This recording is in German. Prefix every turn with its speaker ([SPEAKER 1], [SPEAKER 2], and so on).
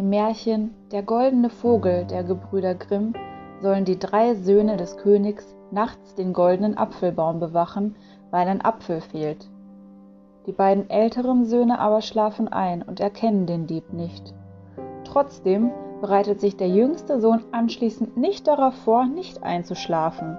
[SPEAKER 1] Im Märchen Der goldene Vogel der Gebrüder Grimm sollen die drei Söhne des Königs nachts den goldenen Apfelbaum bewachen, weil ein Apfel fehlt. Die beiden älteren Söhne aber schlafen ein und erkennen den Dieb nicht. Trotzdem bereitet sich der jüngste Sohn anschließend nicht darauf vor, nicht einzuschlafen